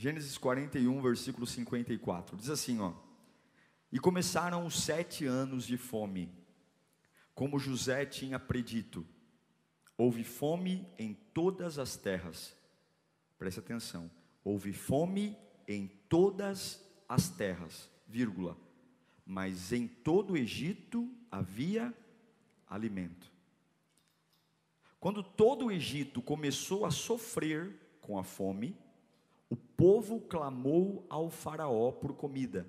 Gênesis 41, versículo 54. Diz assim, ó: E começaram os sete anos de fome, como José tinha predito. Houve fome em todas as terras. Preste atenção. Houve fome em todas as terras, vírgula. Mas em todo o Egito havia alimento. Quando todo o Egito começou a sofrer com a fome, o povo clamou ao Faraó por comida.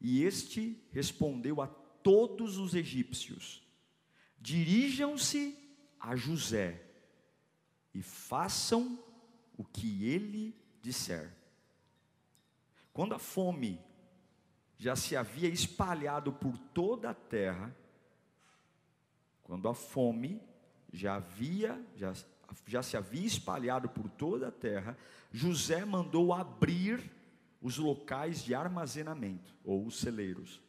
E este respondeu a todos os egípcios: Dirijam-se a José e façam o que ele disser. Quando a fome já se havia espalhado por toda a terra, quando a fome já havia, já já se havia espalhado por toda a terra, José mandou abrir os locais de armazenamento, ou os celeiros,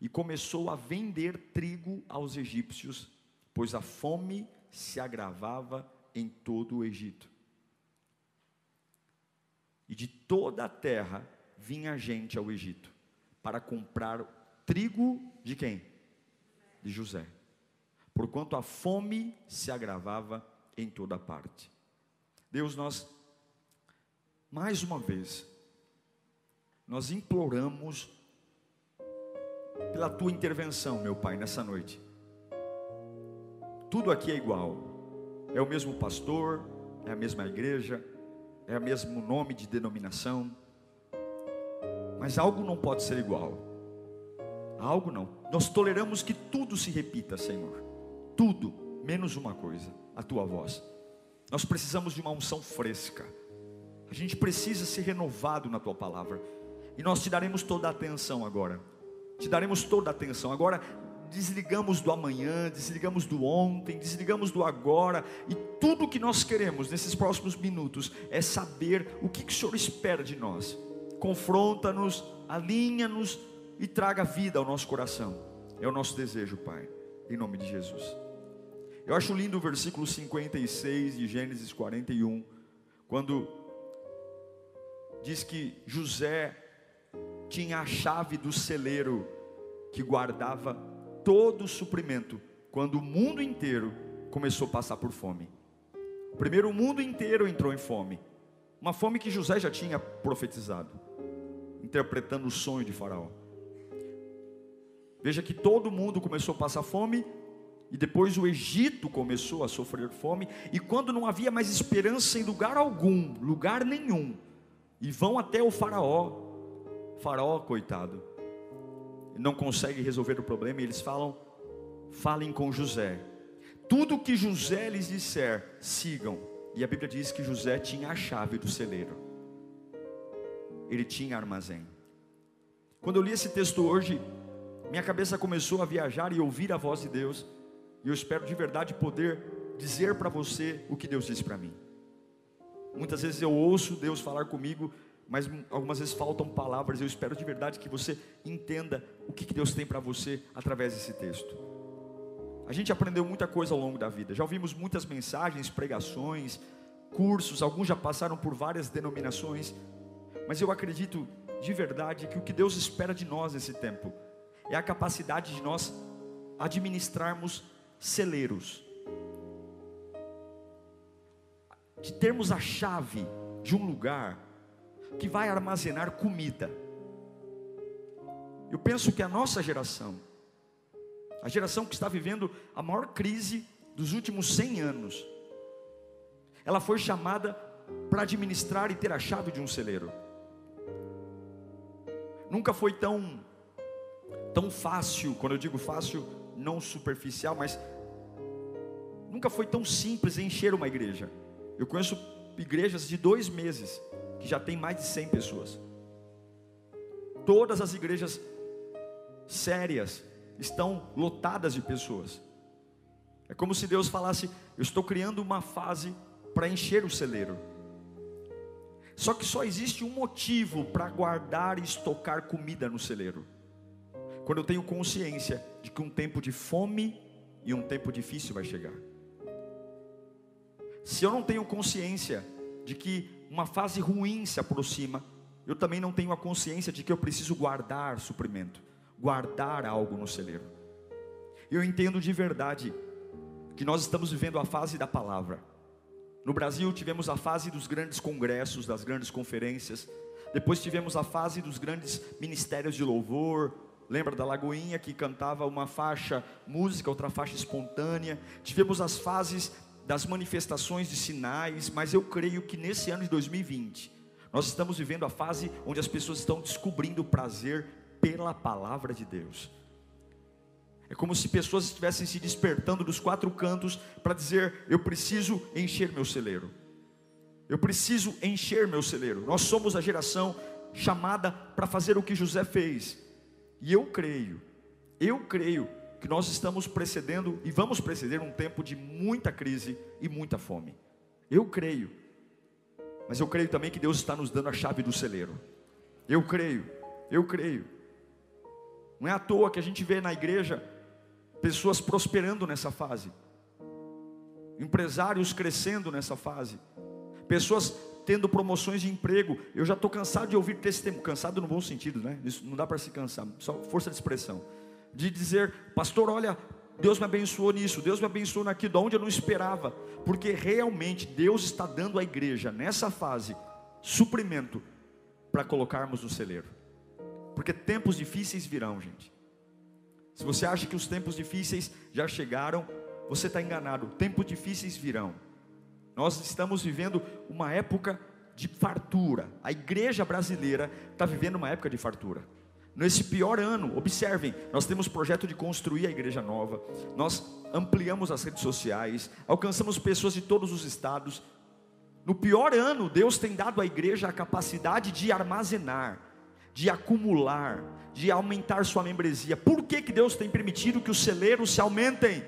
e começou a vender trigo aos egípcios, pois a fome se agravava em todo o Egito. E de toda a terra vinha gente ao Egito para comprar trigo de quem? De José. Porquanto a fome se agravava em toda parte. Deus, nós, mais uma vez, nós imploramos pela tua intervenção, meu Pai, nessa noite. Tudo aqui é igual, é o mesmo pastor, é a mesma igreja, é o mesmo nome de denominação, mas algo não pode ser igual. Algo não. Nós toleramos que tudo se repita, Senhor. Tudo, menos uma coisa a tua voz. Nós precisamos de uma unção fresca. A gente precisa ser renovado na tua palavra. E nós te daremos toda a atenção agora. Te daremos toda a atenção. Agora desligamos do amanhã, desligamos do ontem, desligamos do agora, e tudo que nós queremos nesses próximos minutos é saber o que, que o Senhor espera de nós. Confronta-nos, alinha-nos e traga vida ao nosso coração. É o nosso desejo, Pai, em nome de Jesus. Eu acho lindo o versículo 56 de Gênesis 41, quando diz que José tinha a chave do celeiro que guardava todo o suprimento, quando o mundo inteiro começou a passar por fome. Primeiro, o mundo inteiro entrou em fome, uma fome que José já tinha profetizado, interpretando o sonho de Faraó. Veja que todo mundo começou a passar fome, e depois o Egito começou a sofrer fome, e quando não havia mais esperança em lugar algum, lugar nenhum, e vão até o Faraó, Faraó, coitado, não consegue resolver o problema, e eles falam: falem com José, tudo que José lhes disser, sigam. E a Bíblia diz que José tinha a chave do celeiro, ele tinha armazém. Quando eu li esse texto hoje, minha cabeça começou a viajar e ouvir a voz de Deus. E eu espero de verdade poder dizer para você o que Deus disse para mim. Muitas vezes eu ouço Deus falar comigo, mas algumas vezes faltam palavras. Eu espero de verdade que você entenda o que Deus tem para você através desse texto. A gente aprendeu muita coisa ao longo da vida. Já ouvimos muitas mensagens, pregações, cursos. Alguns já passaram por várias denominações. Mas eu acredito de verdade que o que Deus espera de nós nesse tempo é a capacidade de nós administrarmos celeiros, de termos a chave de um lugar que vai armazenar comida. Eu penso que a nossa geração, a geração que está vivendo a maior crise dos últimos 100 anos, ela foi chamada para administrar e ter a chave de um celeiro. Nunca foi tão tão fácil, quando eu digo fácil, não superficial, mas nunca foi tão simples encher uma igreja. Eu conheço igrejas de dois meses que já tem mais de 100 pessoas. Todas as igrejas sérias estão lotadas de pessoas. É como se Deus falasse: Eu estou criando uma fase para encher o celeiro. Só que só existe um motivo para guardar e estocar comida no celeiro. Quando eu tenho consciência de que um tempo de fome e um tempo difícil vai chegar. Se eu não tenho consciência de que uma fase ruim se aproxima, eu também não tenho a consciência de que eu preciso guardar suprimento, guardar algo no celeiro. Eu entendo de verdade que nós estamos vivendo a fase da palavra. No Brasil tivemos a fase dos grandes congressos, das grandes conferências. Depois tivemos a fase dos grandes ministérios de louvor. Lembra da Lagoinha que cantava uma faixa música, outra faixa espontânea. Tivemos as fases das manifestações de sinais, mas eu creio que nesse ano de 2020, nós estamos vivendo a fase onde as pessoas estão descobrindo o prazer pela palavra de Deus. É como se pessoas estivessem se despertando dos quatro cantos para dizer: eu preciso encher meu celeiro. Eu preciso encher meu celeiro. Nós somos a geração chamada para fazer o que José fez. E eu creio, eu creio que nós estamos precedendo e vamos preceder um tempo de muita crise e muita fome. Eu creio. Mas eu creio também que Deus está nos dando a chave do celeiro. Eu creio. Eu creio. Não é à toa que a gente vê na igreja pessoas prosperando nessa fase. Empresários crescendo nessa fase. Pessoas tendo promoções de emprego. Eu já estou cansado de ouvir testemunho, cansado no bom sentido, né? Isso não dá para se cansar, só força de expressão de dizer, pastor, olha, Deus me abençoou nisso, Deus me abençoou naquilo, de onde eu não esperava, porque realmente Deus está dando à igreja, nessa fase, suprimento para colocarmos no celeiro, porque tempos difíceis virão, gente. Se você acha que os tempos difíceis já chegaram, você está enganado, tempos difíceis virão. Nós estamos vivendo uma época de fartura, a igreja brasileira está vivendo uma época de fartura. Nesse pior ano, observem, nós temos projeto de construir a igreja nova, nós ampliamos as redes sociais, alcançamos pessoas de todos os estados. No pior ano, Deus tem dado à igreja a capacidade de armazenar, de acumular, de aumentar sua membresia. Por que, que Deus tem permitido que os celeiros se aumentem?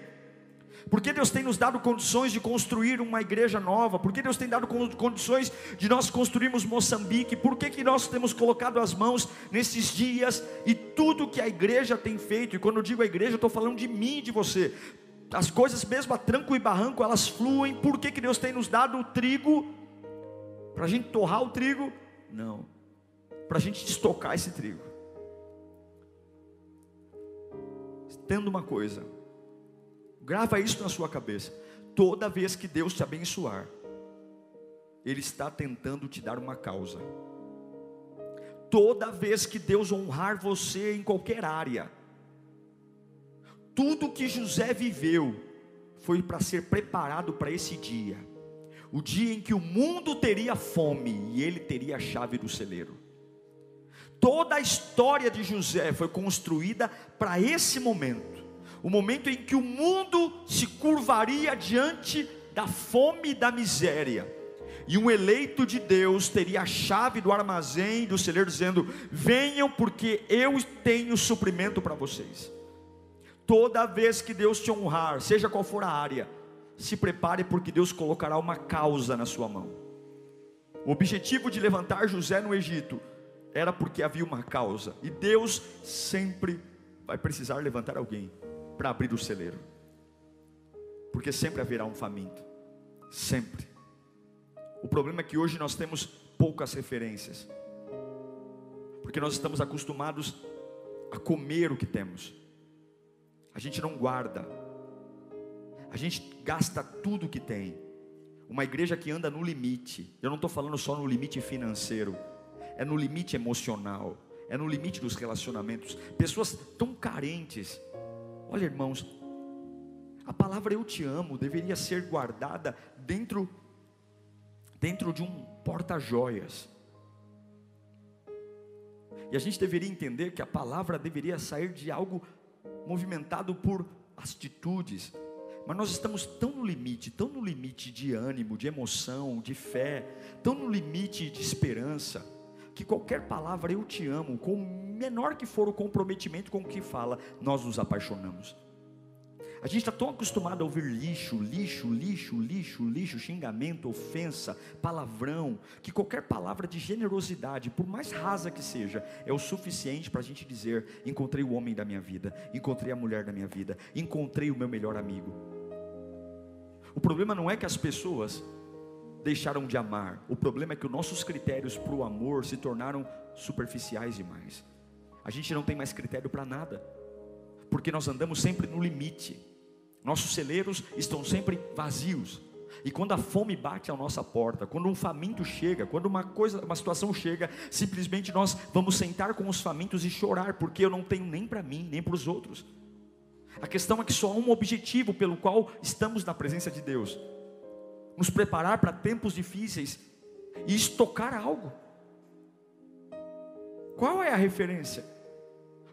Porque Deus tem nos dado condições de construir uma igreja nova? Porque Deus tem dado condições de nós construirmos Moçambique? Por que, que nós temos colocado as mãos nesses dias e tudo que a igreja tem feito? E quando eu digo a igreja, eu estou falando de mim e de você. As coisas, mesmo a tranco e barranco, elas fluem. Por que, que Deus tem nos dado o trigo? Para a gente torrar o trigo? Não. Para a gente estocar esse trigo. Tendo uma coisa Grava isso na sua cabeça. Toda vez que Deus te abençoar, Ele está tentando te dar uma causa. Toda vez que Deus honrar você em qualquer área, tudo que José viveu foi para ser preparado para esse dia, o dia em que o mundo teria fome e ele teria a chave do celeiro. Toda a história de José foi construída para esse momento o momento em que o mundo se curvaria diante da fome e da miséria. E um eleito de Deus teria a chave do armazém do celeiro dizendo: "Venham porque eu tenho suprimento para vocês". Toda vez que Deus te honrar, seja qual for a área, se prepare porque Deus colocará uma causa na sua mão. O objetivo de levantar José no Egito era porque havia uma causa, e Deus sempre vai precisar levantar alguém para abrir o celeiro. Porque sempre haverá um faminto. Sempre. O problema é que hoje nós temos poucas referências. Porque nós estamos acostumados a comer o que temos. A gente não guarda. A gente gasta tudo o que tem. Uma igreja que anda no limite. Eu não estou falando só no limite financeiro. É no limite emocional. É no limite dos relacionamentos. Pessoas tão carentes Olha, irmãos, a palavra eu te amo deveria ser guardada dentro dentro de um porta-joias. E a gente deveria entender que a palavra deveria sair de algo movimentado por atitudes. Mas nós estamos tão no limite, tão no limite de ânimo, de emoção, de fé, tão no limite de esperança, que qualquer palavra eu te amo, com menor que for o comprometimento com o que fala, nós nos apaixonamos. A gente está tão acostumado a ouvir lixo, lixo, lixo, lixo, lixo, xingamento, ofensa, palavrão, que qualquer palavra de generosidade, por mais rasa que seja, é o suficiente para a gente dizer: encontrei o homem da minha vida, encontrei a mulher da minha vida, encontrei o meu melhor amigo. O problema não é que as pessoas deixaram de amar, o problema é que os nossos critérios para o amor se tornaram superficiais demais. A gente não tem mais critério para nada, porque nós andamos sempre no limite. Nossos celeiros estão sempre vazios. E quando a fome bate à nossa porta, quando um faminto chega, quando uma coisa, uma situação chega, simplesmente nós vamos sentar com os famintos e chorar, porque eu não tenho nem para mim, nem para os outros. A questão é que só há um objetivo pelo qual estamos na presença de Deus: nos preparar para tempos difíceis e estocar algo. Qual é a referência?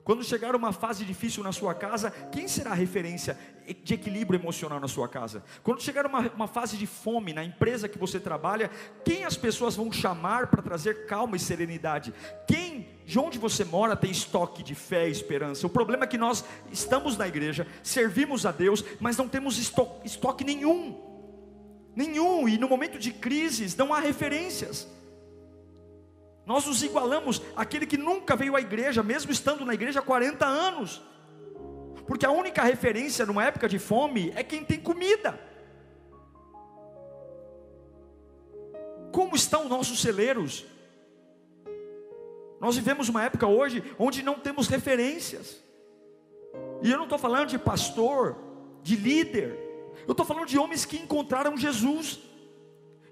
Quando chegar uma fase difícil na sua casa, quem será a referência de equilíbrio emocional na sua casa? Quando chegar uma, uma fase de fome na empresa que você trabalha, quem as pessoas vão chamar para trazer calma e serenidade? Quem de onde você mora tem estoque de fé e esperança. O problema é que nós estamos na igreja, servimos a Deus, mas não temos estoque, estoque nenhum. Nenhum, e no momento de crises não há referências. Nós nos igualamos àquele que nunca veio à igreja, mesmo estando na igreja há 40 anos. Porque a única referência numa época de fome é quem tem comida. Como estão nossos celeiros? Nós vivemos uma época hoje onde não temos referências. E eu não estou falando de pastor, de líder. Eu estou falando de homens que encontraram Jesus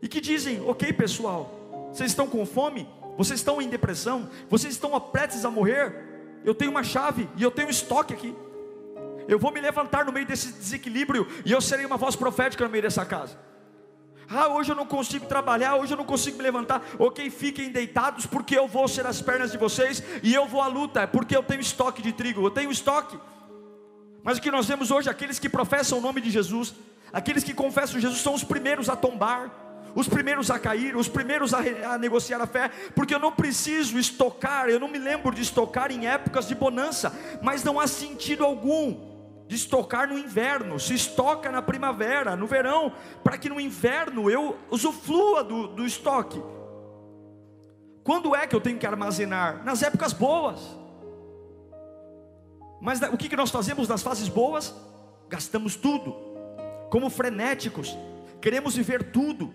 e que dizem: Ok, pessoal, vocês estão com fome? vocês estão em depressão, vocês estão prestes a morrer, eu tenho uma chave e eu tenho um estoque aqui. Eu vou me levantar no meio desse desequilíbrio e eu serei uma voz profética no meio dessa casa. Ah, hoje eu não consigo trabalhar, hoje eu não consigo me levantar. Ok, fiquem deitados, porque eu vou ser as pernas de vocês e eu vou à luta, porque eu tenho estoque de trigo, eu tenho estoque. Mas o que nós vemos hoje, aqueles que professam o nome de Jesus, aqueles que confessam Jesus, são os primeiros a tombar os primeiros a cair, os primeiros a, a, negociar a fé, porque eu não preciso estocar, eu não me lembro de estocar em épocas de bonança, mas não há sentido algum de estocar no inverno, se estoca na primavera, no verão, para que no inverno eu usufrua do, do estoque. Quando é que eu tenho que armazenar? Nas épocas boas. Mas o que, nós fazemos nas fases boas? Gastamos tudo, como frenéticos, queremos viver tudo,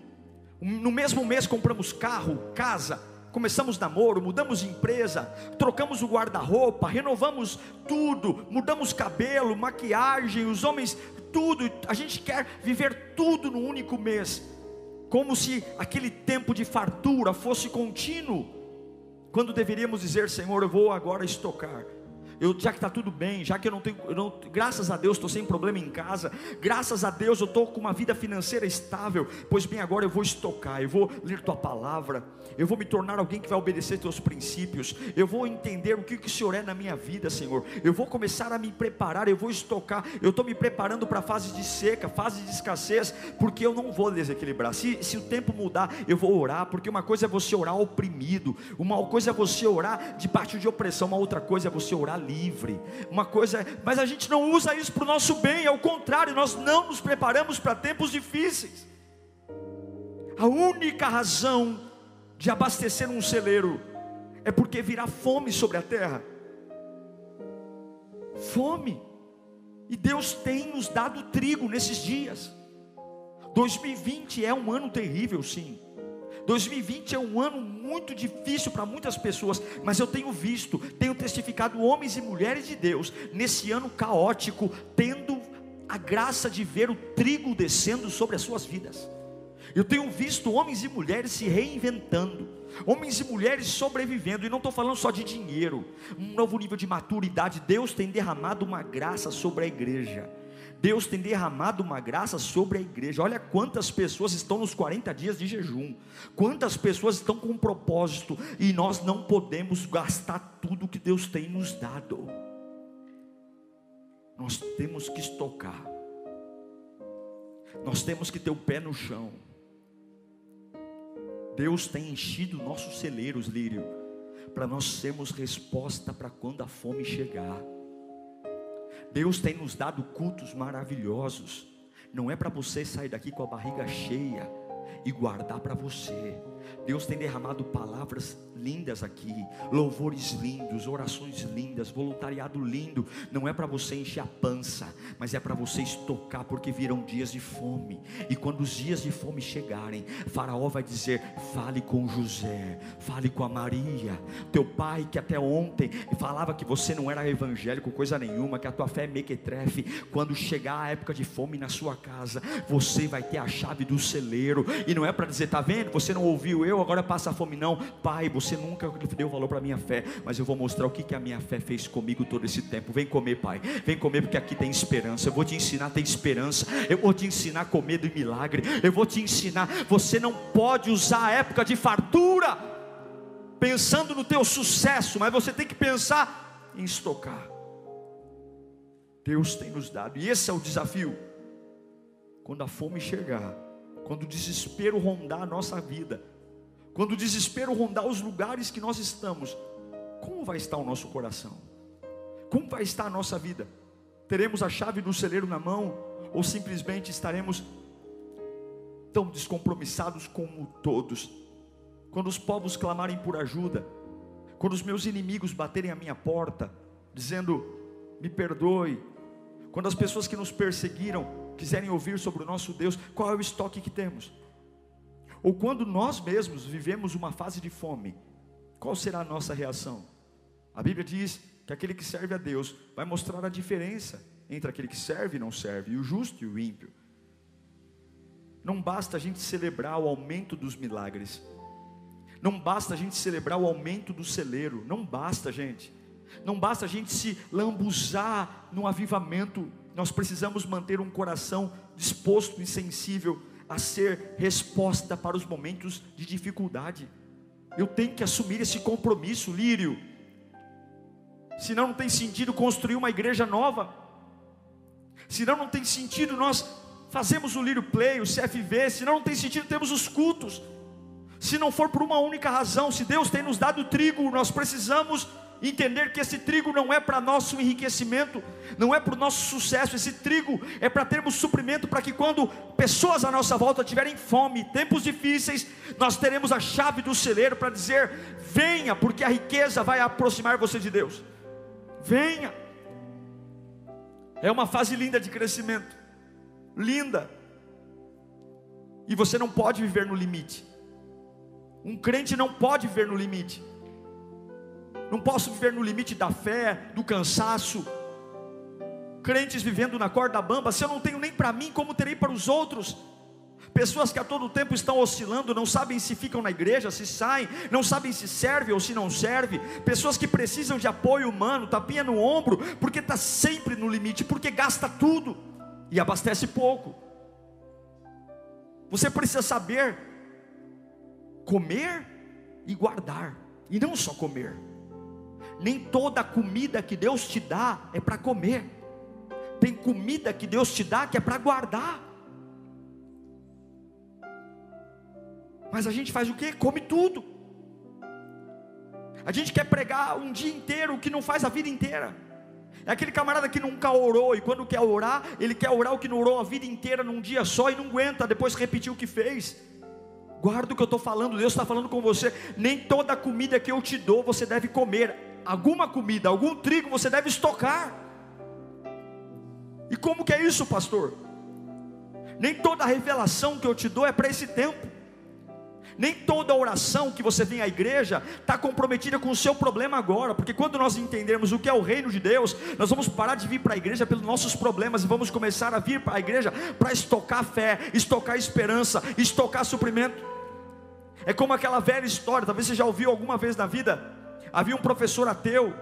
no mesmo mês compramos carro, casa, começamos namoro, mudamos de empresa, trocamos o guarda-roupa, renovamos tudo, mudamos cabelo, maquiagem, os homens, tudo. A gente quer viver tudo no único mês, como se aquele tempo de fartura fosse contínuo, quando deveríamos dizer: Senhor, eu vou agora estocar eu, já que está tudo bem, já que eu não tenho, eu não, graças a Deus estou sem problema em casa, graças a Deus eu estou com uma vida financeira estável, pois bem, agora eu vou estocar, eu vou ler tua palavra, eu vou me tornar alguém que vai obedecer teus princípios, eu vou entender o que, que o Senhor é na minha vida, Senhor, eu vou começar a me preparar, eu vou estocar, eu estou me preparando para fase de seca, fase de escassez, porque eu não vou desequilibrar. Se, se o tempo mudar, eu vou orar, porque uma coisa é você orar oprimido, uma coisa é você orar debaixo de opressão, uma outra coisa é você orar livre. Uma coisa, mas a gente não usa isso para o nosso bem, ao contrário, nós não nos preparamos para tempos difíceis. A única razão de abastecer um celeiro é porque virá fome sobre a terra. Fome. E Deus tem nos dado trigo nesses dias. 2020 é um ano terrível, sim. 2020 é um ano muito difícil para muitas pessoas, mas eu tenho visto, tenho testificado homens e mulheres de Deus nesse ano caótico, tendo a graça de ver o trigo descendo sobre as suas vidas. Eu tenho visto homens e mulheres se reinventando, homens e mulheres sobrevivendo, e não estou falando só de dinheiro, um novo nível de maturidade. Deus tem derramado uma graça sobre a igreja. Deus tem derramado uma graça sobre a igreja. Olha quantas pessoas estão nos 40 dias de jejum, quantas pessoas estão com um propósito, e nós não podemos gastar tudo que Deus tem nos dado. Nós temos que estocar. Nós temos que ter o pé no chão. Deus tem enchido nossos celeiros, Lírio, para nós sermos resposta para quando a fome chegar. Deus tem nos dado cultos maravilhosos. Não é para você sair daqui com a barriga cheia e guardar para você. Deus tem derramado palavras lindas aqui, louvores lindos, orações lindas, voluntariado lindo. Não é para você encher a pança, mas é para você estocar, porque virão dias de fome. E quando os dias de fome chegarem, Faraó vai dizer: fale com José, fale com a Maria, teu pai que até ontem falava que você não era evangélico, coisa nenhuma, que a tua fé é mequetrefe. Quando chegar a época de fome na sua casa, você vai ter a chave do celeiro. E não é para dizer, tá vendo? Você não ouviu eu, agora passa fome, não. Pai, você nunca deu valor para a minha fé, mas eu vou mostrar o que, que a minha fé fez comigo todo esse tempo. Vem comer, Pai. Vem comer, porque aqui tem esperança. Eu vou te ensinar a ter esperança. Eu vou te ensinar a comer do milagre. Eu vou te ensinar. Você não pode usar a época de fartura pensando no teu sucesso, mas você tem que pensar em estocar. Deus tem nos dado, e esse é o desafio. Quando a fome chegar, quando o desespero rondar a nossa vida, quando o desespero rondar os lugares que nós estamos, como vai estar o nosso coração? Como vai estar a nossa vida? Teremos a chave do celeiro na mão ou simplesmente estaremos tão descompromissados como todos? Quando os povos clamarem por ajuda, quando os meus inimigos baterem a minha porta, dizendo: "Me perdoe", quando as pessoas que nos perseguiram quiserem ouvir sobre o nosso Deus, qual é o estoque que temos? Ou quando nós mesmos vivemos uma fase de fome, qual será a nossa reação? A Bíblia diz que aquele que serve a Deus vai mostrar a diferença entre aquele que serve e não serve, e o justo e o ímpio. Não basta a gente celebrar o aumento dos milagres, não basta a gente celebrar o aumento do celeiro, não basta, gente. Não basta a gente se lambuzar no avivamento, nós precisamos manter um coração disposto e sensível a ser resposta para os momentos de dificuldade. Eu tenho que assumir esse compromisso, Lírio. Senão não tem sentido construir uma igreja nova. Senão não tem sentido nós fazemos o Lírio Play, o CFV, senão não tem sentido termos os cultos. Se não for por uma única razão, se Deus tem nos dado trigo, nós precisamos entender que esse trigo não é para nosso enriquecimento, não é para o nosso sucesso, esse trigo é para termos suprimento, para que quando pessoas à nossa volta tiverem fome, tempos difíceis, nós teremos a chave do celeiro para dizer: venha, porque a riqueza vai aproximar você de Deus. Venha. É uma fase linda de crescimento, linda. E você não pode viver no limite. Um crente não pode viver no limite não posso viver no limite da fé, do cansaço. Crentes vivendo na corda bamba, se eu não tenho nem para mim, como terei para os outros? Pessoas que a todo tempo estão oscilando, não sabem se ficam na igreja, se saem, não sabem se serve ou se não serve. Pessoas que precisam de apoio humano, tapinha no ombro, porque está sempre no limite, porque gasta tudo e abastece pouco. Você precisa saber comer e guardar, e não só comer nem toda comida que Deus te dá é para comer. Tem comida que Deus te dá que é para guardar. Mas a gente faz o que? Come tudo. A gente quer pregar um dia inteiro o que não faz a vida inteira. É aquele camarada que nunca orou e quando quer orar, ele quer orar o que não orou a vida inteira num dia só e não aguenta depois repetir o que fez. Guarda o que eu estou falando, Deus está falando com você. Nem toda comida que eu te dou você deve comer alguma comida, algum trigo você deve estocar. E como que é isso, pastor? Nem toda revelação que eu te dou é para esse tempo. Nem toda oração que você vem à igreja está comprometida com o seu problema agora, porque quando nós entendermos o que é o reino de Deus, nós vamos parar de vir para a igreja pelos nossos problemas e vamos começar a vir para a igreja para estocar fé, estocar esperança, estocar suprimento. É como aquela velha história, talvez você já ouviu alguma vez na vida, Havia um professor ateu,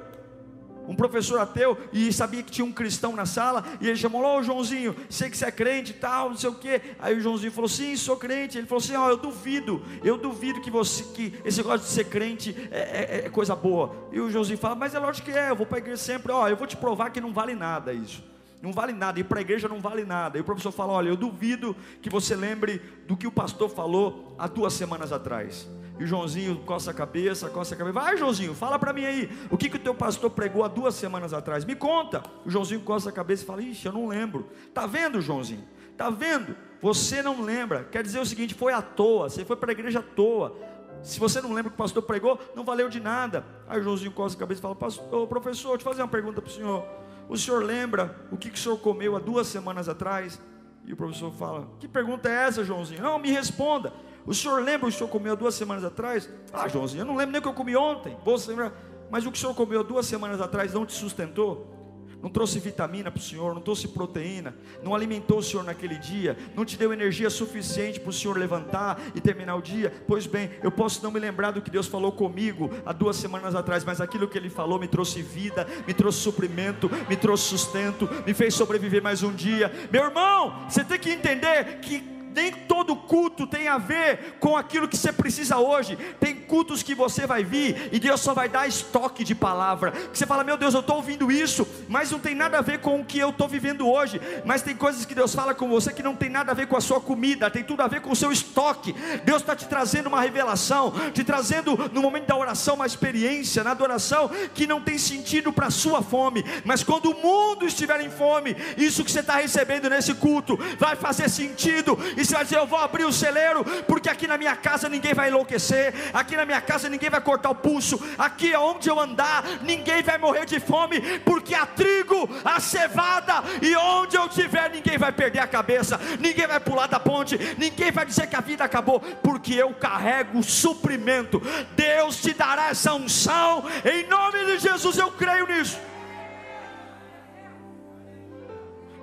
um professor ateu, e sabia que tinha um cristão na sala, e ele chamou, ô Joãozinho, sei que você é crente e tal, não sei o que. Aí o Joãozinho falou, sim, sou crente. Ele falou assim, ó, oh, eu duvido, eu duvido que você, que esse negócio de ser crente é, é, é, coisa boa. E o Joãozinho fala, mas é lógico que é, eu vou para a igreja sempre, ó, eu vou te provar que não vale nada isso. não vale nada, ir para a igreja não vale nada. E o professor fala: Olha, eu duvido que você lembre do que o pastor falou há duas semanas atrás. E o Joãozinho coça a cabeça, coça a cabeça. Vai, Joãozinho, fala para mim aí. O que, que o teu pastor pregou há duas semanas atrás? Me conta. O Joãozinho coça a cabeça e fala: Ixi, eu não lembro. Tá vendo, Joãozinho? Tá vendo? Você não lembra. Quer dizer o seguinte: foi à toa. Você foi para a igreja à toa. Se você não lembra o que o pastor pregou, não valeu de nada. Aí o Joãozinho coça a cabeça e fala: Pastor, professor, deixa eu fazer uma pergunta para o senhor. O senhor lembra o que, que o senhor comeu há duas semanas atrás? E o professor fala: Que pergunta é essa, Joãozinho? Não, me responda. O senhor lembra o que o senhor comeu duas semanas atrás? Ah, Joãozinho, eu não lembro nem o que eu comi ontem. Você lembra? Mas o que o senhor comeu duas semanas atrás não te sustentou? não trouxe vitamina para o Senhor, não trouxe proteína, não alimentou o Senhor naquele dia, não te deu energia suficiente para o Senhor levantar e terminar o dia. Pois bem, eu posso não me lembrar do que Deus falou comigo há duas semanas atrás, mas aquilo que Ele falou me trouxe vida, me trouxe suprimento, me trouxe sustento, me fez sobreviver mais um dia. Meu irmão, você tem que entender que nem todo culto tem a ver com aquilo que você precisa hoje. Tem cultos que você vai vir e Deus só vai dar estoque de palavra. Que você fala, meu Deus, eu estou ouvindo isso, mas não tem nada a ver com o que eu estou vivendo hoje. Mas tem coisas que Deus fala com você que não tem nada a ver com a sua comida, tem tudo a ver com o seu estoque. Deus está te trazendo uma revelação, te trazendo no momento da oração uma experiência, na adoração que não tem sentido para a sua fome. Mas quando o mundo estiver em fome, isso que você está recebendo nesse culto vai fazer sentido. E você vai dizer: Eu vou abrir o celeiro, porque aqui na minha casa ninguém vai enlouquecer, aqui na minha casa ninguém vai cortar o pulso, aqui onde eu andar, ninguém vai morrer de fome, porque há trigo, há cevada, e onde eu estiver, ninguém vai perder a cabeça, ninguém vai pular da ponte, ninguém vai dizer que a vida acabou, porque eu carrego o suprimento. Deus te dará essa unção, em nome de Jesus, eu creio nisso.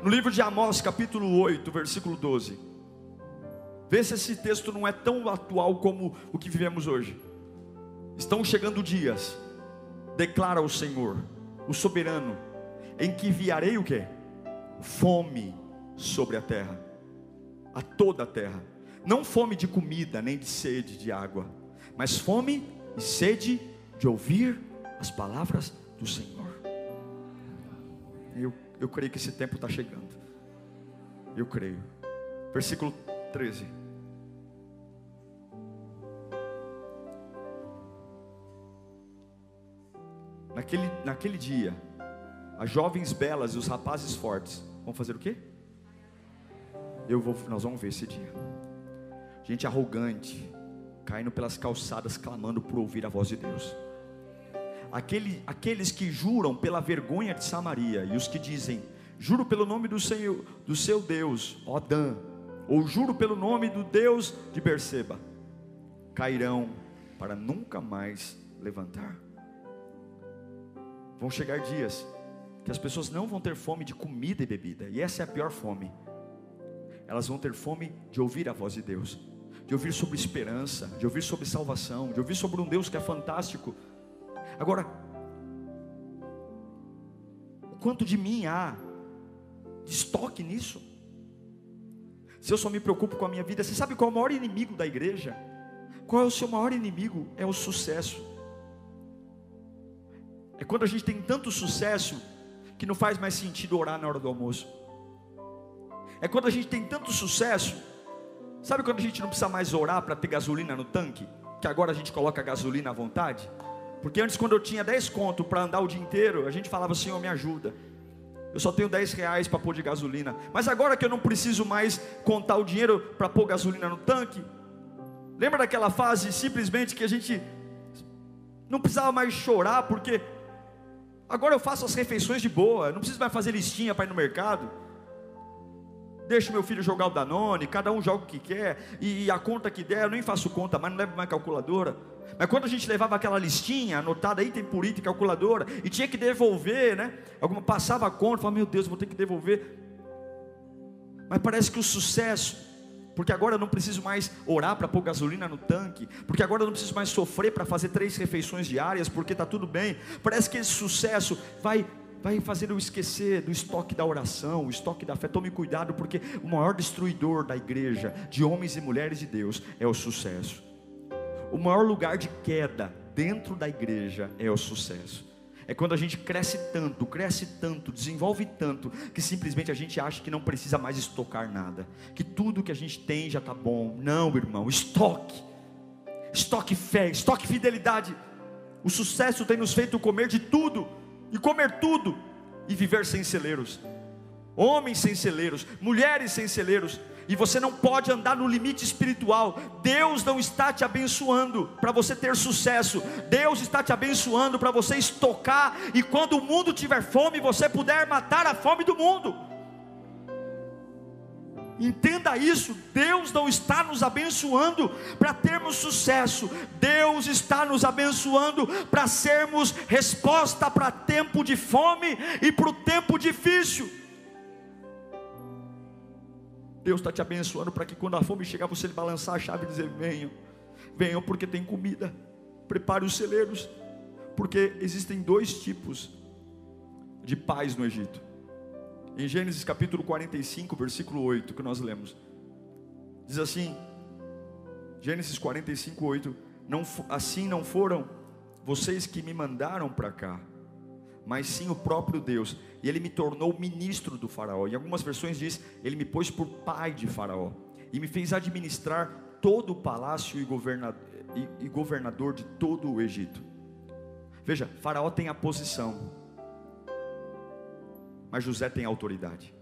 No livro de Amós, capítulo 8, versículo 12. Vê se esse texto não é tão atual como o que vivemos hoje. Estão chegando dias, declara o Senhor, o soberano, em que enviarei o que? Fome sobre a terra, a toda a terra. Não fome de comida, nem de sede de água, mas fome e sede de ouvir as palavras do Senhor. Eu, eu creio que esse tempo está chegando. Eu creio. Versículo 13. Naquele, naquele dia, as jovens belas e os rapazes fortes vão fazer o quê? Eu vou, nós vamos ver esse dia. Gente arrogante, caindo pelas calçadas, clamando por ouvir a voz de Deus. Aquele, aqueles que juram pela vergonha de Samaria e os que dizem, juro pelo nome do, Senhor, do seu Deus, ó Dan, ou juro pelo nome do Deus de Berseba, cairão para nunca mais levantar. Vão chegar dias que as pessoas não vão ter fome de comida e bebida, e essa é a pior fome. Elas vão ter fome de ouvir a voz de Deus, de ouvir sobre esperança, de ouvir sobre salvação, de ouvir sobre um Deus que é fantástico. Agora, o quanto de mim há de estoque nisso? Se eu só me preocupo com a minha vida, você sabe qual é o maior inimigo da igreja? Qual é o seu maior inimigo? É o sucesso. É quando a gente tem tanto sucesso que não faz mais sentido orar na hora do almoço. É quando a gente tem tanto sucesso, sabe quando a gente não precisa mais orar para ter gasolina no tanque? Que agora a gente coloca gasolina à vontade? Porque antes, quando eu tinha 10 conto para andar o dia inteiro, a gente falava, Senhor, me ajuda. Eu só tenho 10 reais para pôr de gasolina. Mas agora que eu não preciso mais contar o dinheiro para pôr gasolina no tanque, lembra daquela fase simplesmente que a gente não precisava mais chorar, porque Agora eu faço as refeições de boa, não preciso mais fazer listinha para ir no mercado. Deixo meu filho jogar o Danone, cada um joga o que quer, e a conta que der, eu nem faço conta, mas não levo mais calculadora. Mas quando a gente levava aquela listinha, anotada item por item, calculadora, e tinha que devolver, né? Alguma passava a conta, falava, meu Deus, vou ter que devolver. Mas parece que o sucesso porque agora eu não preciso mais orar para pôr gasolina no tanque, porque agora eu não preciso mais sofrer para fazer três refeições diárias, porque está tudo bem. Parece que esse sucesso vai vai fazer eu esquecer do estoque da oração, o estoque da fé. Tome cuidado, porque o maior destruidor da igreja, de homens e mulheres de Deus, é o sucesso. O maior lugar de queda dentro da igreja é o sucesso. É quando a gente cresce tanto, cresce tanto, desenvolve tanto, que simplesmente a gente acha que não precisa mais estocar nada, que tudo que a gente tem já está bom. Não, irmão, estoque, estoque fé, estoque fidelidade. O sucesso tem nos feito comer de tudo, e comer tudo, e viver sem celeiros. Homens sem celeiros, mulheres sem celeiros, e você não pode andar no limite espiritual. Deus não está te abençoando para você ter sucesso. Deus está te abençoando para você estocar e quando o mundo tiver fome, você puder matar a fome do mundo. Entenda isso, Deus não está nos abençoando para termos sucesso, Deus está nos abençoando para sermos resposta para tempo de fome e para o tempo difícil. Deus está te abençoando para que quando a fome chegar, você balançar a chave e dizer: venham, venham porque tem comida, prepare os celeiros, porque existem dois tipos de paz no Egito. Em Gênesis capítulo 45, versículo 8, que nós lemos, diz assim: Gênesis 45, 8: não, Assim não foram vocês que me mandaram para cá, mas sim o próprio Deus. E ele me tornou ministro do Faraó. Em algumas versões diz: Ele me pôs por pai de Faraó e me fez administrar todo o palácio e governador, e, e governador de todo o Egito. Veja, Faraó tem a posição, mas José tem autoridade.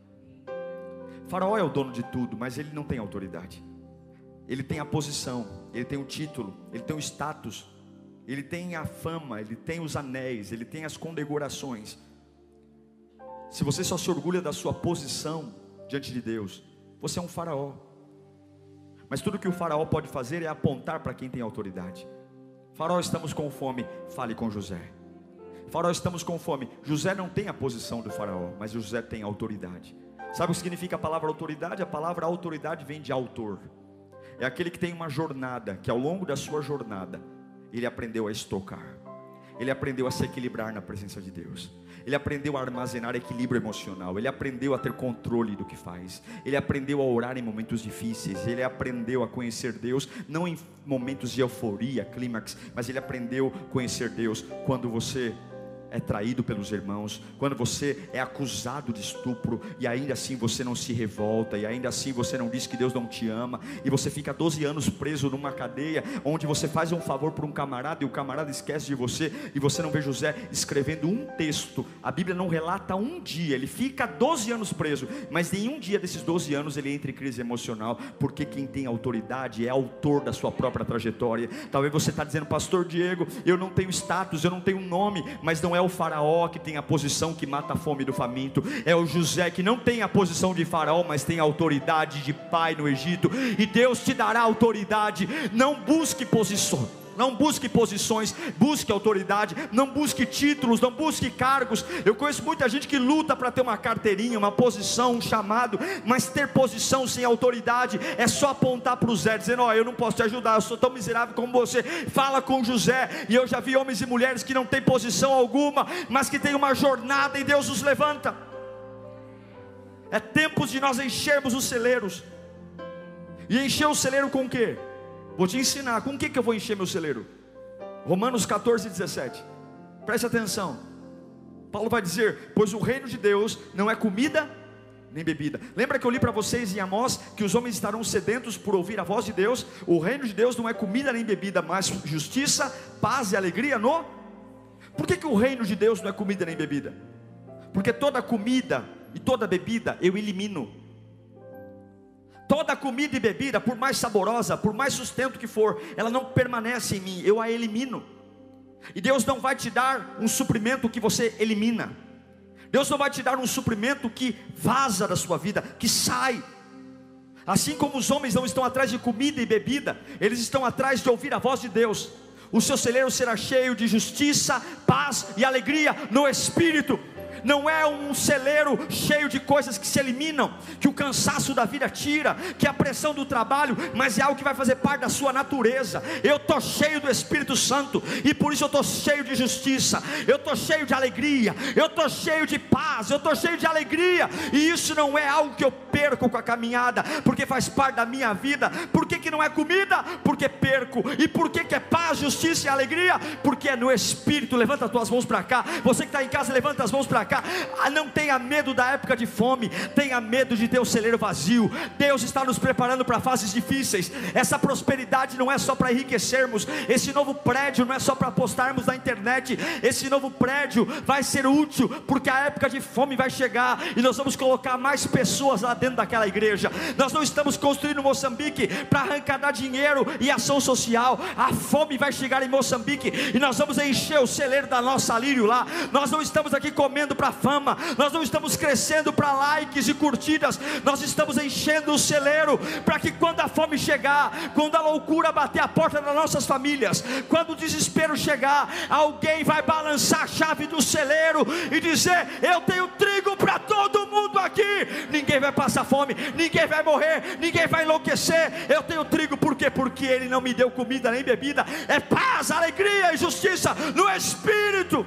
Faraó é o dono de tudo, mas ele não tem autoridade. Ele tem a posição, ele tem o título, ele tem o status, ele tem a fama, ele tem os anéis, ele tem as condecorações. Se você só se orgulha da sua posição diante de Deus, você é um faraó. Mas tudo que o faraó pode fazer é apontar para quem tem autoridade. Faraó, estamos com fome, fale com José. Faraó, estamos com fome. José não tem a posição do faraó, mas José tem autoridade. Sabe o que significa a palavra autoridade? A palavra autoridade vem de autor. É aquele que tem uma jornada, que ao longo da sua jornada ele aprendeu a estocar, ele aprendeu a se equilibrar na presença de Deus. Ele aprendeu a armazenar equilíbrio emocional, ele aprendeu a ter controle do que faz, ele aprendeu a orar em momentos difíceis, ele aprendeu a conhecer Deus, não em momentos de euforia, clímax, mas ele aprendeu a conhecer Deus quando você é traído pelos irmãos, quando você é acusado de estupro e ainda assim você não se revolta, e ainda assim você não diz que Deus não te ama, e você fica 12 anos preso numa cadeia, onde você faz um favor para um camarada e o camarada esquece de você, e você não vê José escrevendo um texto, a Bíblia não relata um dia, ele fica 12 anos preso, mas nenhum dia desses 12 anos ele entra em crise emocional, porque quem tem autoridade é autor da sua própria trajetória. Talvez você está dizendo, Pastor Diego, eu não tenho status, eu não tenho nome, mas não é o faraó que tem a posição que mata a fome do faminto, é o José que não tem a posição de faraó, mas tem a autoridade de pai no Egito, e Deus te dará autoridade, não busque posições não busque posições, busque autoridade, não busque títulos, não busque cargos. Eu conheço muita gente que luta para ter uma carteirinha, uma posição, um chamado, mas ter posição sem autoridade é só apontar para o Zé, dizendo: Ó, oh, eu não posso te ajudar, eu sou tão miserável como você. Fala com José, e eu já vi homens e mulheres que não têm posição alguma, mas que têm uma jornada e Deus os levanta. É tempo de nós enchermos os celeiros. E encher o celeiro com o quê? Vou te ensinar. Com o que, que eu vou encher meu celeiro? Romanos 14, 17. Preste atenção. Paulo vai dizer: Pois o reino de Deus não é comida nem bebida. Lembra que eu li para vocês em Amós que os homens estarão sedentos por ouvir a voz de Deus? O reino de Deus não é comida nem bebida, mas justiça, paz e alegria no. Por que, que o reino de Deus não é comida nem bebida? Porque toda comida e toda bebida eu elimino. Toda comida e bebida, por mais saborosa, por mais sustento que for, ela não permanece em mim, eu a elimino. E Deus não vai te dar um suprimento que você elimina. Deus não vai te dar um suprimento que vaza da sua vida, que sai. Assim como os homens não estão atrás de comida e bebida, eles estão atrás de ouvir a voz de Deus. O seu celeiro será cheio de justiça, paz e alegria no espírito. Não é um celeiro cheio de coisas que se eliminam, que o cansaço da vida tira, que a pressão do trabalho, mas é algo que vai fazer parte da sua natureza. Eu estou cheio do Espírito Santo, e por isso eu estou cheio de justiça, eu estou cheio de alegria, eu estou cheio de paz, eu estou cheio de alegria, e isso não é algo que eu perco com a caminhada, porque faz parte da minha vida. Por que, que não é comida? Porque perco, e por que, que é paz, justiça e alegria? Porque é no Espírito. Levanta as tuas mãos para cá, você que está em casa, levanta as mãos para cá. Ah, não tenha medo da época de fome, tenha medo de ter o celeiro vazio. Deus está nos preparando para fases difíceis. Essa prosperidade não é só para enriquecermos, esse novo prédio não é só para postarmos na internet. Esse novo prédio vai ser útil, porque a época de fome vai chegar e nós vamos colocar mais pessoas lá dentro daquela igreja. Nós não estamos construindo Moçambique para arrancar dinheiro e ação social. A fome vai chegar em Moçambique e nós vamos encher o celeiro da nossa lírio lá. Nós não estamos aqui comendo para fama, nós não estamos crescendo para likes e curtidas, nós estamos enchendo o celeiro para que quando a fome chegar, quando a loucura bater a porta das nossas famílias, quando o desespero chegar, alguém vai balançar a chave do celeiro e dizer: Eu tenho trigo para todo mundo aqui. Ninguém vai passar fome, ninguém vai morrer, ninguém vai enlouquecer. Eu tenho trigo por quê? Porque Ele não me deu comida nem bebida. É paz, alegria e justiça no Espírito.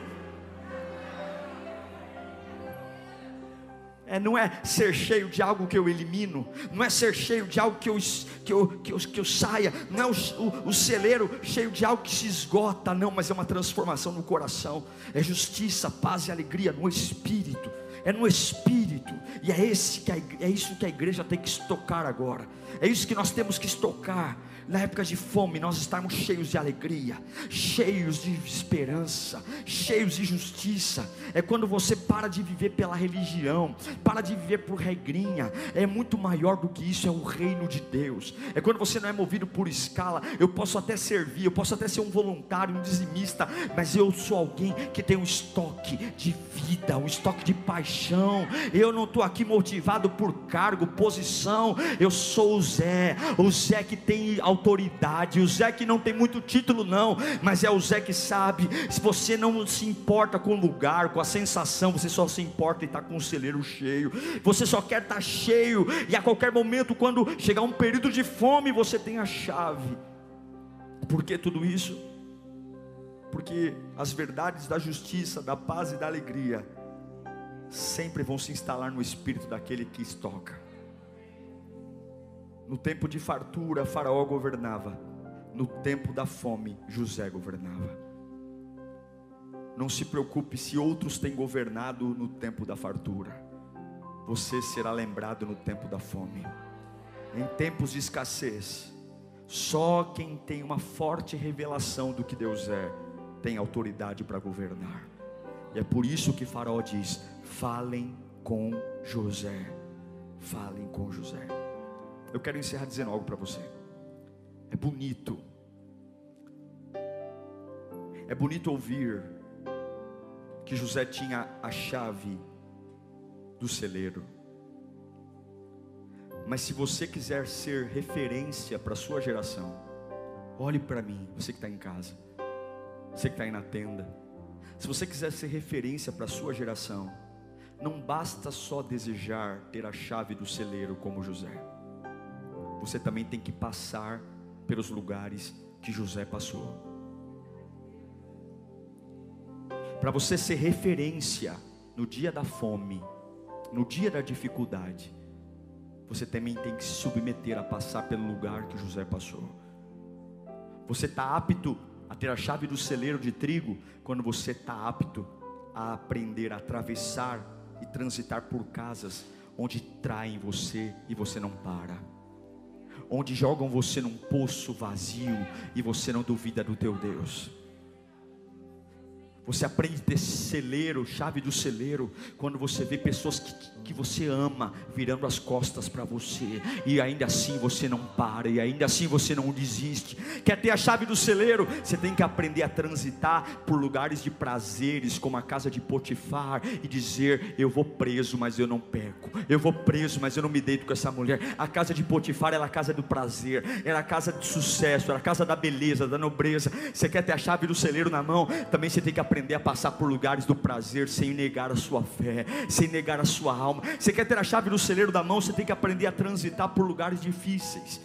É, não é ser cheio de algo que eu elimino, não é ser cheio de algo que eu, que eu, que eu, que eu saia, não é o, o, o celeiro cheio de algo que se esgota, não, mas é uma transformação no coração, é justiça, paz e alegria no espírito, é no espírito, e é, esse que a, é isso que a igreja tem que estocar agora, é isso que nós temos que estocar na época de fome, nós estarmos cheios de alegria, cheios de esperança, cheios de justiça. É quando você para de viver pela religião, para de viver por regrinha. É muito maior do que isso, é o reino de Deus. É quando você não é movido por escala. Eu posso até servir, eu posso até ser um voluntário, um dizimista, mas eu sou alguém que tem um estoque de vida, um estoque de paixão. Eu não estou aqui motivado por cargo, posição. Eu sou o Zé, o Zé que tem autoridade. O Zé que não tem muito título, não, mas é o Zé que sabe. Se você não se importa com o lugar, com a sensação, você só se importa em estar com o celeiro cheio. Você só quer estar cheio, e a qualquer momento, quando chegar um período de fome, você tem a chave. Por que tudo isso? Porque as verdades da justiça, da paz e da alegria sempre vão se instalar no espírito daquele que estoca. No tempo de fartura, Faraó governava. No tempo da fome, José governava. Não se preocupe se outros têm governado no tempo da fartura. Você será lembrado no tempo da fome. Em tempos de escassez, só quem tem uma forte revelação do que Deus é, tem autoridade para governar. E é por isso que Faraó diz: falem com José. Falem com José. Eu quero encerrar dizendo algo para você. É bonito. É bonito ouvir que José tinha a chave do celeiro. Mas se você quiser ser referência para a sua geração, olhe para mim, você que está em casa, você que está aí na tenda. Se você quiser ser referência para a sua geração, não basta só desejar ter a chave do celeiro como José você também tem que passar pelos lugares que José passou. Para você ser referência no dia da fome, no dia da dificuldade, você também tem que se submeter a passar pelo lugar que José passou. Você está apto a ter a chave do celeiro de trigo quando você está apto a aprender a atravessar e transitar por casas onde traem você e você não para onde jogam você num poço vazio e você não duvida do teu Deus. Você aprende a ter celeiro, chave do celeiro, quando você vê pessoas que, que você ama virando as costas para você, e ainda assim você não para, e ainda assim você não desiste. Quer ter a chave do celeiro? Você tem que aprender a transitar por lugares de prazeres, como a casa de Potifar, e dizer: Eu vou preso, mas eu não perco, eu vou preso, mas eu não me deito com essa mulher. A casa de Potifar era a casa do prazer, era a casa de sucesso, era a casa da beleza, da nobreza. Você quer ter a chave do celeiro na mão? Também você tem que aprender aprender a passar por lugares do prazer sem negar a sua fé, sem negar a sua alma. Você quer ter a chave do celeiro da mão, você tem que aprender a transitar por lugares difíceis.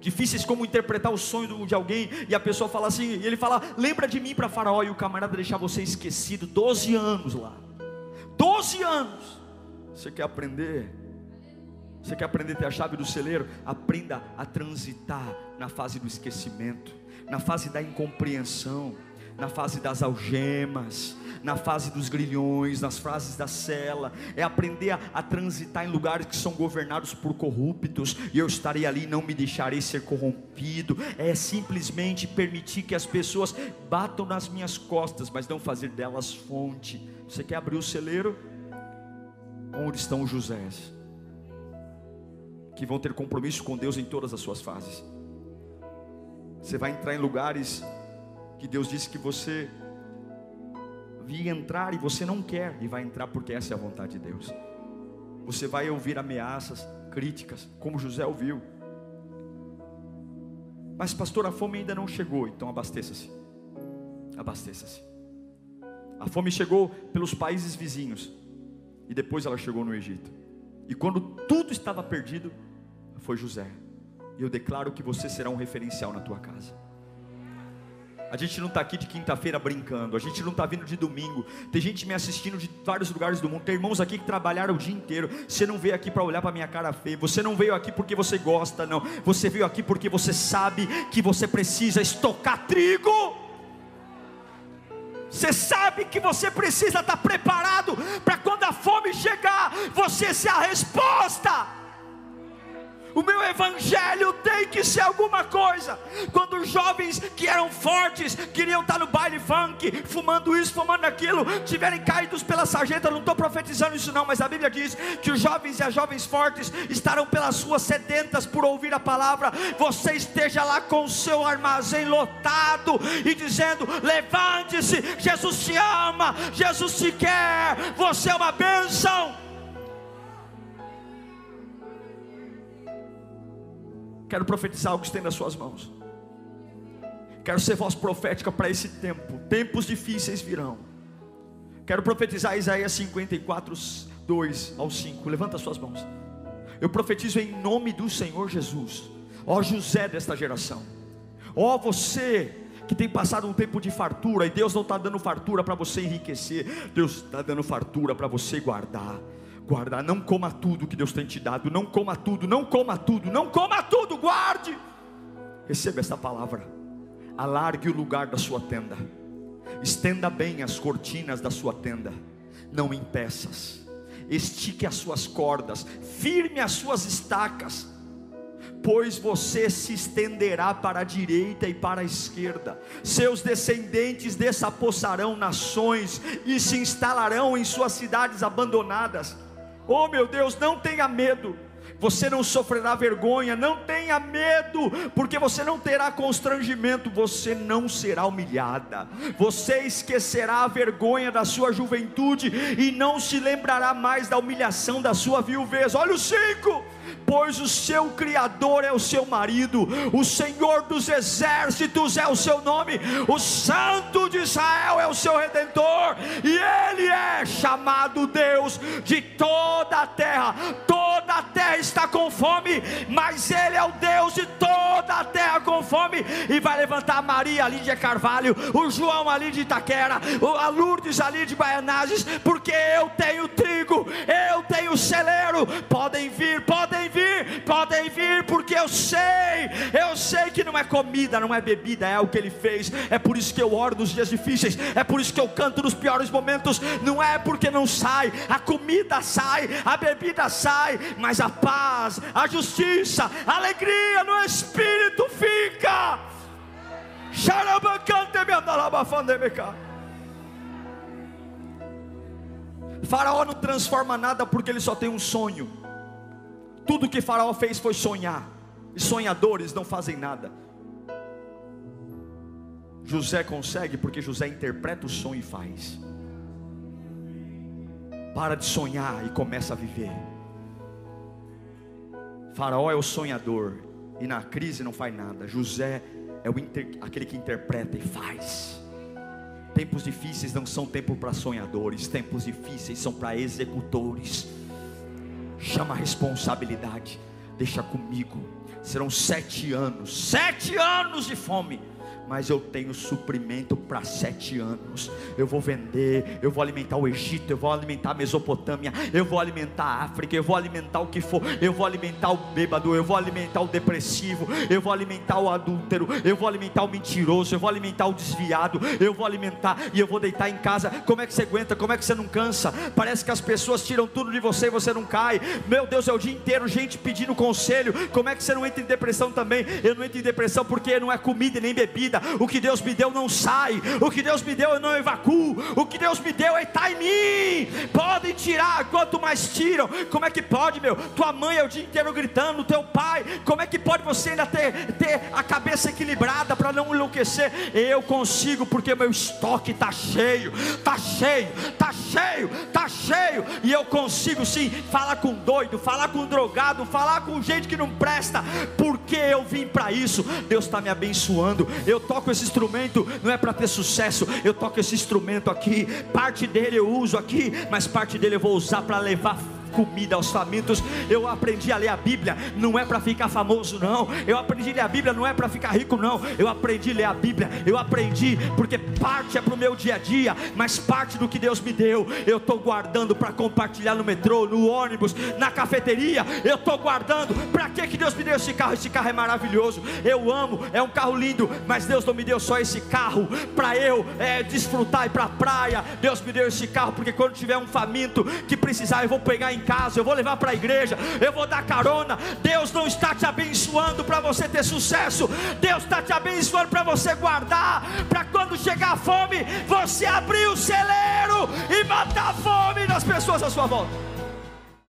Difíceis como interpretar o sonho de alguém e a pessoa fala assim, e ele fala: "Lembra de mim para Faraó" e o camarada deixar você esquecido 12 anos lá. 12 anos. Você quer aprender? Você quer aprender a ter a chave do celeiro? Aprenda a transitar na fase do esquecimento, na fase da incompreensão, na fase das algemas, na fase dos grilhões, nas fases da cela, é aprender a, a, transitar em lugares que são governados por corruptos, e eu estarei ali não me deixarei ser corrompido, é simplesmente permitir que as pessoas batam nas minhas costas, mas não fazer delas fonte. Você quer abrir o celeiro? Onde estão os Josés? Que vão ter compromisso com Deus em todas as suas fases. Você vai entrar em lugares que Deus disse que você via entrar e você não quer, e vai entrar porque essa é a vontade de Deus. Você vai ouvir ameaças, críticas, como José ouviu. Mas, pastor, a fome ainda não chegou, então abasteça-se. Abasteça-se. A fome chegou pelos países vizinhos, e depois ela chegou no Egito. E quando tudo estava perdido, foi José. E eu declaro que você será um referencial na tua casa. A gente não está aqui de quinta-feira brincando, a gente não está vindo de domingo. Tem gente me assistindo de vários lugares do mundo. Tem irmãos aqui que trabalharam o dia inteiro. Você não veio aqui para olhar para minha cara feia. Você não veio aqui porque você gosta, não. Você veio aqui porque você sabe que você precisa estocar trigo. Você sabe que você precisa estar tá preparado para quando a fome chegar, você ser a resposta. O meu evangelho tem que ser alguma coisa. Quando os jovens que eram fortes queriam estar no baile funk, fumando isso, fumando aquilo, tiverem caídos pela sarjeta, não estou profetizando isso não, mas a Bíblia diz que os jovens e as jovens fortes estarão pelas ruas sedentas por ouvir a palavra. Você esteja lá com o seu armazém lotado e dizendo: levante-se, Jesus te ama, Jesus te quer, você é uma bênção. Quero profetizar algo que estenda as suas mãos. Quero ser voz profética para esse tempo. Tempos difíceis virão. Quero profetizar Isaías 54, 2 ao 5. Levanta as suas mãos. Eu profetizo em nome do Senhor Jesus. Ó José desta geração. Ó você que tem passado um tempo de fartura e Deus não está dando fartura para você enriquecer. Deus está dando fartura para você guardar guardar. Não coma tudo que Deus tem te dado. Não coma tudo, não coma tudo, não coma tudo. Guarde. Receba esta palavra. Alargue o lugar da sua tenda. Estenda bem as cortinas da sua tenda. Não impeças. Estique as suas cordas. Firme as suas estacas pois você se estenderá para a direita e para a esquerda, seus descendentes desapossarão nações e se instalarão em suas cidades abandonadas. Oh meu Deus, não tenha medo. Você não sofrerá vergonha, não tenha medo, porque você não terá constrangimento, você não será humilhada, você esquecerá a vergonha da sua juventude e não se lembrará mais da humilhação da sua viuvez. Olha o 5 pois o seu Criador é o seu marido, o Senhor dos exércitos é o seu nome, o Santo de Israel é o seu redentor, e Ele é chamado Deus de toda a terra. Toda a terra está com fome, mas Ele é o Deus de toda a terra com fome, e vai levantar a Maria ali de Carvalho, o João ali de Itaquera, a Lourdes ali de Baianages, porque eu tenho trigo, eu tenho celeiro. Podem vir, podem vir vir, podem vir, porque eu sei, eu sei que não é comida, não é bebida, é o que Ele fez. É por isso que eu oro nos dias difíceis, é por isso que eu canto nos piores momentos. Não é porque não sai, a comida sai, a bebida sai, mas a paz, a justiça, a alegria no Espírito fica. Faraó não transforma nada porque ele só tem um sonho. Tudo que Faraó fez foi sonhar, e sonhadores não fazem nada. José consegue porque José interpreta o sonho e faz. Para de sonhar e começa a viver. Faraó é o sonhador e na crise não faz nada. José é inter... aquele que interpreta e faz. Tempos difíceis não são tempo para sonhadores, tempos difíceis são para executores. Chama a responsabilidade, deixa comigo. Serão sete anos, sete anos de fome mas eu tenho suprimento para sete anos. Eu vou vender, eu vou alimentar o Egito, eu vou alimentar a Mesopotâmia, eu vou alimentar a África, eu vou alimentar o que for, eu vou alimentar o bêbado, eu vou alimentar o depressivo, eu vou alimentar o adúltero, eu vou alimentar o mentiroso, eu vou alimentar o desviado, eu vou alimentar e eu vou deitar em casa. Como é que você aguenta? Como é que você não cansa? Parece que as pessoas tiram tudo de você e você não cai. Meu Deus, é o dia inteiro gente pedindo conselho. Como é que você não entra em depressão também? Eu não entro em depressão porque não é comida nem bebida o que Deus me deu não sai, o que Deus me deu eu não evacuo, o que Deus me deu está em mim. Quanto mais tiram, como é que pode, meu? Tua mãe é o dia inteiro gritando, teu pai, como é que pode você ainda ter, ter a cabeça equilibrada para não enlouquecer? Eu consigo, porque meu estoque está cheio, está cheio, está cheio, está cheio, e eu consigo sim falar com doido, falar com drogado, falar com gente que não presta, porque eu vim para isso. Deus está me abençoando, eu toco esse instrumento não é para ter sucesso, eu toco esse instrumento aqui, parte dele eu uso aqui, mas parte dele eu vou usar para levar comida aos famintos. Eu aprendi a ler a Bíblia, não é para ficar famoso, não. Eu aprendi a ler a Bíblia, não é para ficar rico, não. Eu aprendi a ler a Bíblia, eu aprendi, porque parte é para o meu dia a dia, mas parte do que Deus me deu, eu estou guardando para compartilhar no metrô, no ônibus, na cafeteria. Eu estou guardando. Para que, que Deus me deu esse carro? Esse carro é maravilhoso. Eu amo, é um carro lindo, mas Deus não me deu só esse carro para eu é, desfrutar e para a praia. Deus me deu esse carro porque quando tiver um faminto que precisar, eu vou pegar em em casa, eu vou levar para a igreja, eu vou dar carona. Deus não está te abençoando para você ter sucesso, Deus está te abençoando para você guardar, para quando chegar a fome, você abrir o celeiro e matar a fome das pessoas à sua volta.